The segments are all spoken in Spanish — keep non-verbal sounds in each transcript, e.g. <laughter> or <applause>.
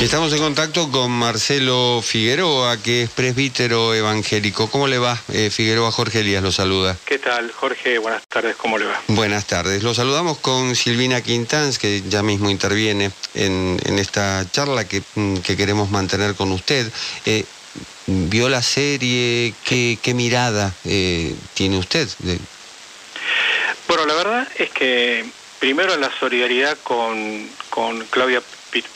Estamos en contacto con Marcelo Figueroa, que es presbítero evangélico. ¿Cómo le va, eh, Figueroa? Jorge Elías lo saluda. ¿Qué tal, Jorge? Buenas tardes, ¿cómo le va? Buenas tardes. Lo saludamos con Silvina Quintans, que ya mismo interviene en, esta charla que, mm, que, queremos mantener con usted. Eh, ¿Vio la serie? ¿Qué, mirada eh, tiene usted? Bueno, la verdad es que primero la solidaridad con, con Claudia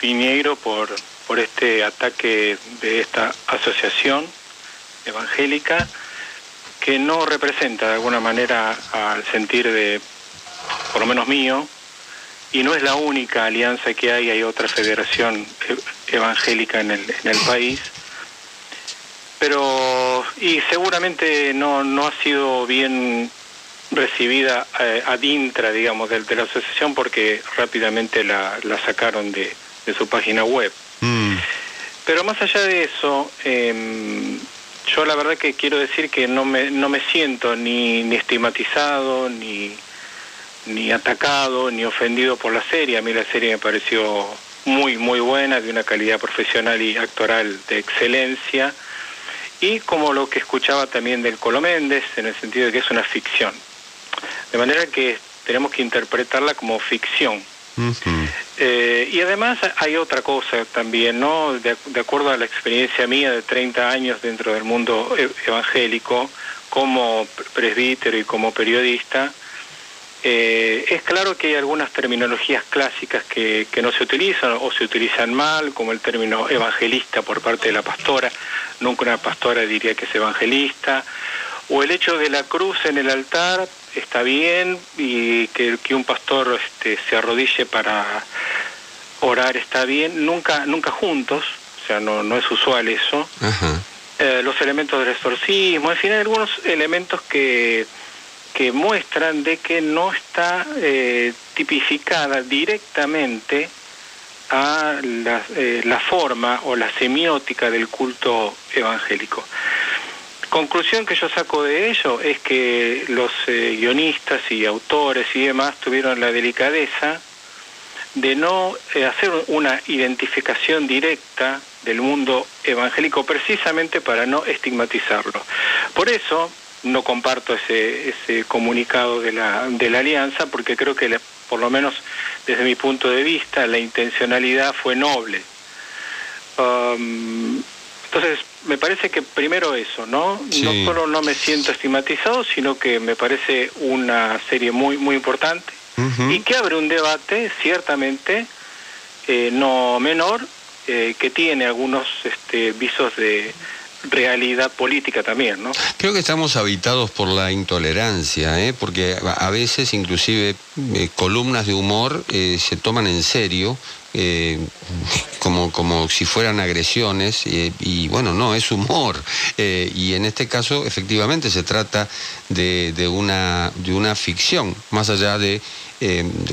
Piñeiro por, por este ataque de esta asociación evangélica que no representa de alguna manera al sentir de, por lo menos mío, y no es la única alianza que hay, hay otra federación e-, evangélica en el, en el país, pero y seguramente no, no ha sido bien recibida eh, ad intra, digamos, de, de, la asociación porque rápidamente la, la sacaron de, de su página web. Mm. Pero más allá de eso, eh, yo la verdad que quiero decir que no me, no me siento ni, ni estigmatizado, ni, ni atacado, ni ofendido por la serie. A mí la serie me pareció muy, muy buena, de una calidad profesional y actoral de excelencia. Y como lo que escuchaba también del Colo Méndez, en el sentido de que es una ficción. De manera que tenemos que interpretarla como ficción, eh, y además hay otra cosa también, ¿no? De, acuerdo a la experiencia mía de 30 años dentro del mundo e, evangélico, como presbítero y como periodista, eh, es claro que hay algunas terminologías clásicas que, que, no se utilizan o se utilizan mal, como el término evangelista por parte de la pastora, nunca una pastora diría que es evangelista, o el hecho de la cruz en el altar está bien y que, un pastor este, se arrodille para orar está bien, nunca, nunca juntos, o sea, no, no es usual eso. Eh, los elementos del exorcismo, en fin, hay algunos elementos que, que muestran de que no está eh, tipificada directamente a la, eh, la forma o la semiótica del culto evangélico. Conclusión que yo saco de ello es que los eh, guionistas y autores y demás tuvieron la delicadeza de no eh, hacer una identificación directa del mundo evangélico precisamente para no estigmatizarlo. Por eso no comparto ese, ese comunicado de la, de la alianza porque creo que por lo menos desde mi punto de vista la intencionalidad fue noble. Um, entonces, me parece que primero eso, ¿no? No solo no me siento estigmatizado, sino que me parece una serie muy, muy importante y que abre un debate, ciertamente, eh, no menor, eh, que tiene algunos este, visos de realidad política también, ¿no? Creo que estamos habitados por la intolerancia, ¿eh? porque a veces inclusive eh, columnas de humor se toman en serio eh, como, como si fueran agresiones, eh, y bueno, no, es humor. Eh, y en este caso, efectivamente, se trata de, de, una, de una ficción, más allá de,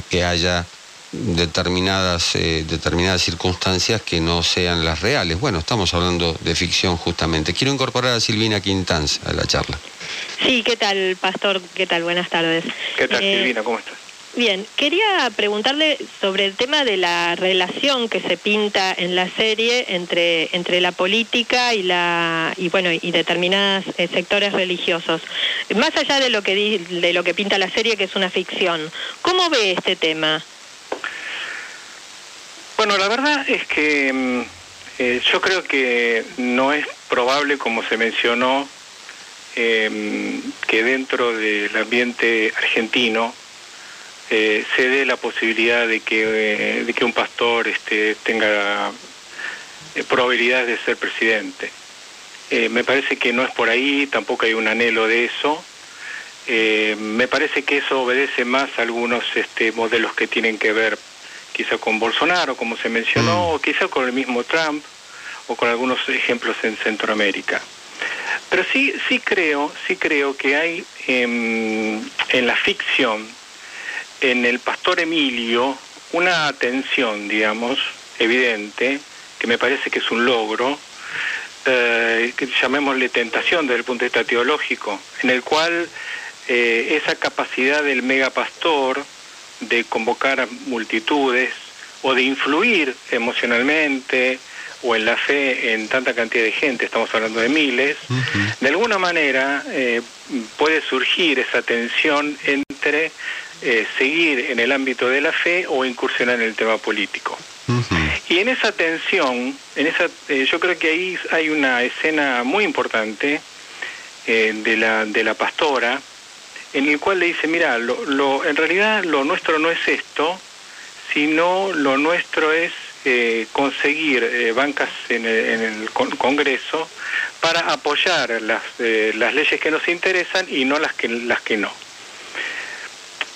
que haya determinadas, determinadas circunstancias que no sean las reales. Bueno, estamos hablando de ficción justamente. Quiero incorporar a Silvina Quintanz a la charla. Sí, ¿qué tal, Pastor? ¿Qué tal? Buenas tardes. ¿Qué tal, Silvina? ¿Cómo estás? Bien, quería preguntarle sobre el tema de la relación que se pinta en la serie entre, entre la política y la y bueno y determinados eh, sectores religiosos. Más allá de lo que de lo que pinta la serie que es una ficción, ¿cómo ve este tema? Bueno, la verdad es que mm, eh, yo creo que no es probable, como se mencionó, eh, que dentro del ambiente argentino eh, se dé la posibilidad de que, eh, de que un pastor este, tenga eh, probabilidades de ser presidente. me parece que no es por ahí, tampoco hay un anhelo de eso. me parece que eso obedece más a algunos este, modelos que tienen que ver quizá con Bolsonaro, como se mencionó, mm. o quizá con el mismo Trump, o con algunos ejemplos en Centroamérica. Pero sí, sí creo, sí creo que hay en la ficción, en el pastor Emilio una atención, digamos, evidente, que me parece que es un logro, eh, que llamémosle tentación desde el punto de vista teológico, en el cual eh, esa capacidad del megapastor de convocar a multitudes o de influir emocionalmente o en la fe en tanta cantidad de gente, estamos hablando de miles, de alguna manera eh, puede surgir esa tensión entre eh, seguir en el ámbito de la fe o incursionar en el tema político. Y en esa tensión, en esa, eh, yo creo que ahí hay una escena muy importante de, la, de la pastora, en el cual le dice, mira, lo, lo, en realidad lo nuestro no es esto, sino lo nuestro es eh, conseguir eh, bancas en el, Congreso para apoyar las, eh, las leyes que nos interesan y no las que, las que no.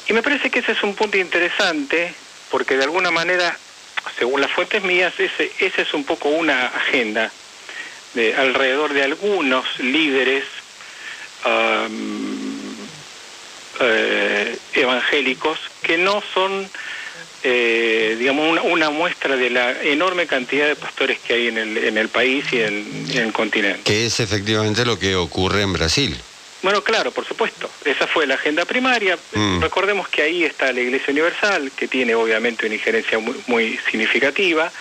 Y me parece que ese es un punto interesante porque de alguna manera, según las fuentes mías, ese, ese es un poco una agenda de, alrededor de algunos líderes evangélicos que no son eh, digamos, una, muestra de la enorme cantidad de pastores que hay en el, en el país y en, el continente. Que es efectivamente lo que ocurre en Brasil. Bueno, claro, por supuesto. Esa fue la agenda primaria. Mm. Recordemos que ahí está la Iglesia Universal, que tiene obviamente una injerencia muy, muy significativa.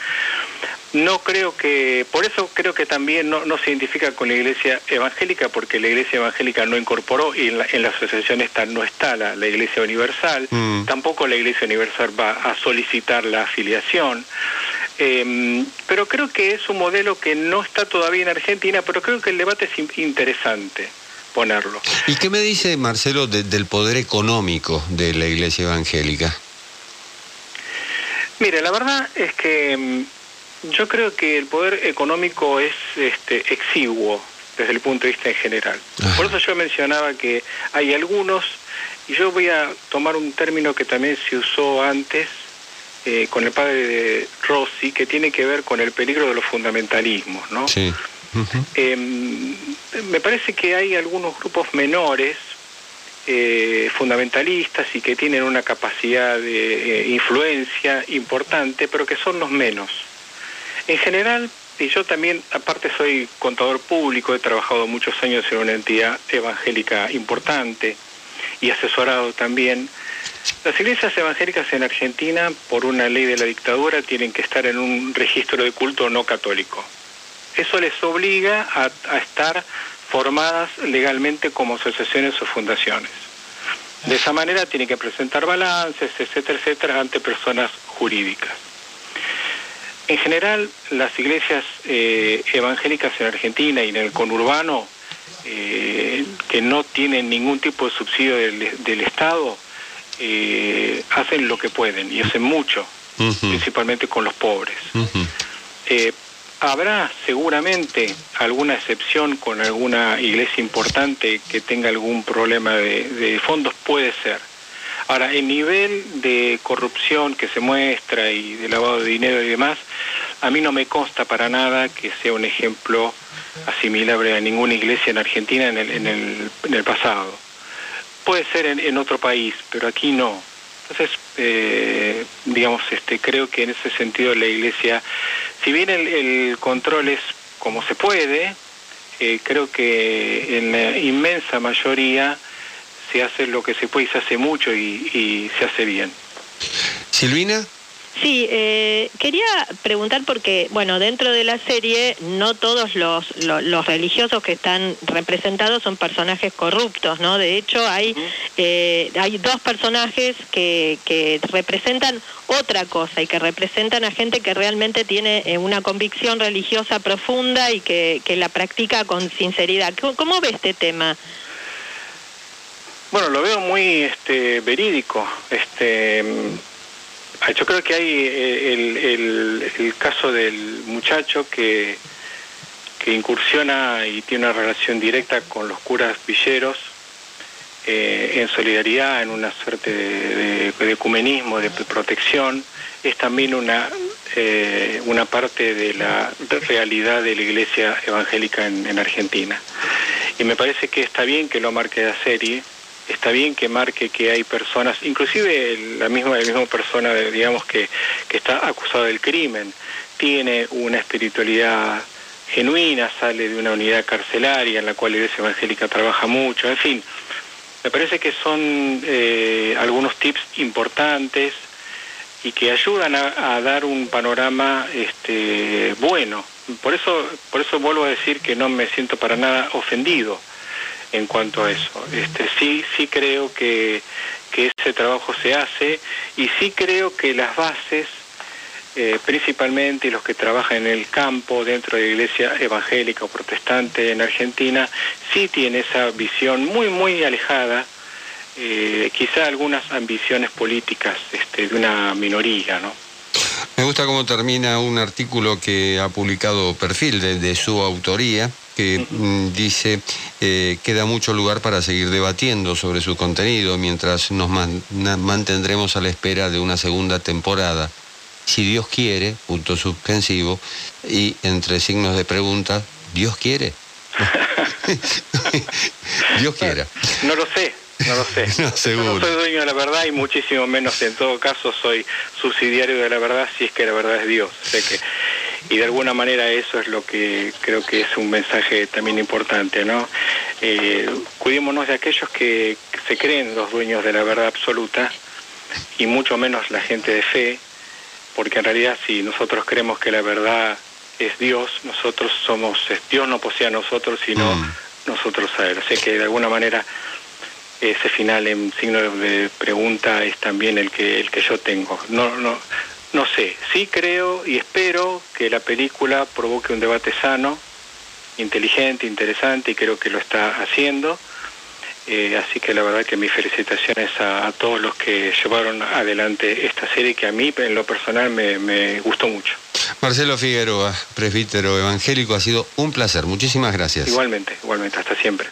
No creo que, por eso creo que también no, se identifica con la iglesia evangélica, porque la iglesia evangélica no incorporó y en la, asociación esta no está la, iglesia universal, mm. tampoco la iglesia universal va a solicitar la afiliación. Em, pero creo que es un modelo que no está todavía en Argentina, pero creo que el debate es interesante ponerlo. ¿Y qué me dice Marcelo del poder económico de la iglesia evangélica? Mire, la verdad es que em, yo creo que el poder económico es este, exiguo desde el punto de vista en general. Por eso yo mencionaba que hay algunos, y yo voy a tomar un término que también se usó antes eh, con el padre de Rossi, que tiene que ver con el peligro de los fundamentalismos, ¿no? Sí. Em, me parece que hay algunos grupos menores eh, fundamentalistas y que tienen una capacidad de eh, influencia importante, pero que son los menos. En general, y yo también, aparte soy contador público, he trabajado muchos años en una entidad evangélica importante y asesorado también. Las iglesias evangélicas en Argentina, por una ley de la dictadura, tienen que estar en un registro de culto no católico. Eso les obliga a, a estar formadas legalmente como asociaciones o fundaciones. De esa manera tienen que presentar balances, etcétera, etcétera, ante personas jurídicas. En general, las iglesias eh, evangélicas en Argentina y en el conurbano, eh, que no tienen ningún tipo de subsidio del, Estado, eh, hacen lo que pueden y hacen mucho, principalmente con los pobres. habrá seguramente alguna excepción con alguna iglesia importante que tenga algún problema de fondos, puede ser Ahora, el nivel de corrupción que se muestra y de lavado de dinero y demás, a mí no me consta para nada que sea un ejemplo asimilable a ninguna iglesia en Argentina en el, en el, en el pasado. Puede ser en, otro país, pero aquí no. Entonces, eh, digamos, este, creo que en ese sentido la iglesia, si bien el, control es como se puede, eh, creo que en la inmensa mayoría se hace lo que se puede y se hace mucho y, se hace bien. Silvina. Sí, eh, quería preguntar porque, bueno, dentro de la serie no todos los, los, religiosos que están representados son personajes corruptos, ¿no? De hecho, hay, eh, hay dos personajes que, que representan otra cosa y que representan a gente que realmente tiene eh, una convicción religiosa profunda y que, que la practica con sinceridad. ¿Cómo ve este tema? Bueno, lo veo muy este, verídico. Este, mm, yo creo que hay eh, el, el, caso del muchacho que, que, incursiona y tiene una relación directa con los curas villeros eh, en solidaridad, en una suerte de, de, ecumenismo, de protección, es también una, eh, una parte de la realidad de la iglesia evangélica en, en Argentina. Y me parece que está bien que lo marque la serie, está bien que marque que hay personas, inclusive la misma, la misma persona, digamos, que, que está acusada del crimen, tiene una espiritualidad genuina, sale de una unidad carcelaria en la cual la Iglesia Evangélica trabaja mucho, en fin, me parece que son eh, algunos tips importantes y que ayudan a, dar un panorama este, bueno. Por eso, por eso vuelvo a decir que no me siento para nada ofendido en cuanto a eso. Este, sí, sí creo que, ese trabajo se hace y sí creo que las bases, eh, principalmente los que trabajan en el campo dentro de la iglesia evangélica o protestante en Argentina, sí tienen esa visión muy, muy alejada eh, quizá algunas ambiciones políticas este, de una minoría, ¿no? Me gusta cómo termina un artículo que ha publicado Perfil de, su autoría, que mm, dice eh, queda mucho lugar para seguir debatiendo sobre su contenido mientras nos mantendremos a la espera de una segunda temporada. Si Dios quiere, punto suspensivo, y entre signos de pregunta, ¿Dios quiere? <laughs> Dios quiera. No lo sé, no lo sé. <laughs> no, soy dueño de la verdad y muchísimo menos en todo caso soy subsidiario de la verdad si es que la verdad es Dios. Sé que y de alguna manera eso es lo que creo que es un mensaje también importante, ¿no? Eh, cuidémonos de aquellos que se creen los dueños de la verdad absoluta y mucho menos la gente de fe, porque en realidad si nosotros creemos que la verdad es Dios, nosotros somos, Dios no posee a nosotros, sino mm. nosotros a Él. Así que de alguna manera ese final en signo de pregunta es también el que el que yo tengo. No no no sé, sí creo y espero que la película provoque un debate sano, inteligente, interesante y creo que lo está haciendo. Eh, así que la verdad que mis felicitaciones a, todos los que llevaron adelante esta serie que a mí en lo personal me, me gustó mucho. Marcelo Figueroa, presbítero evangélico, ha sido un placer. Muchísimas gracias. Igualmente, igualmente. Hasta siempre.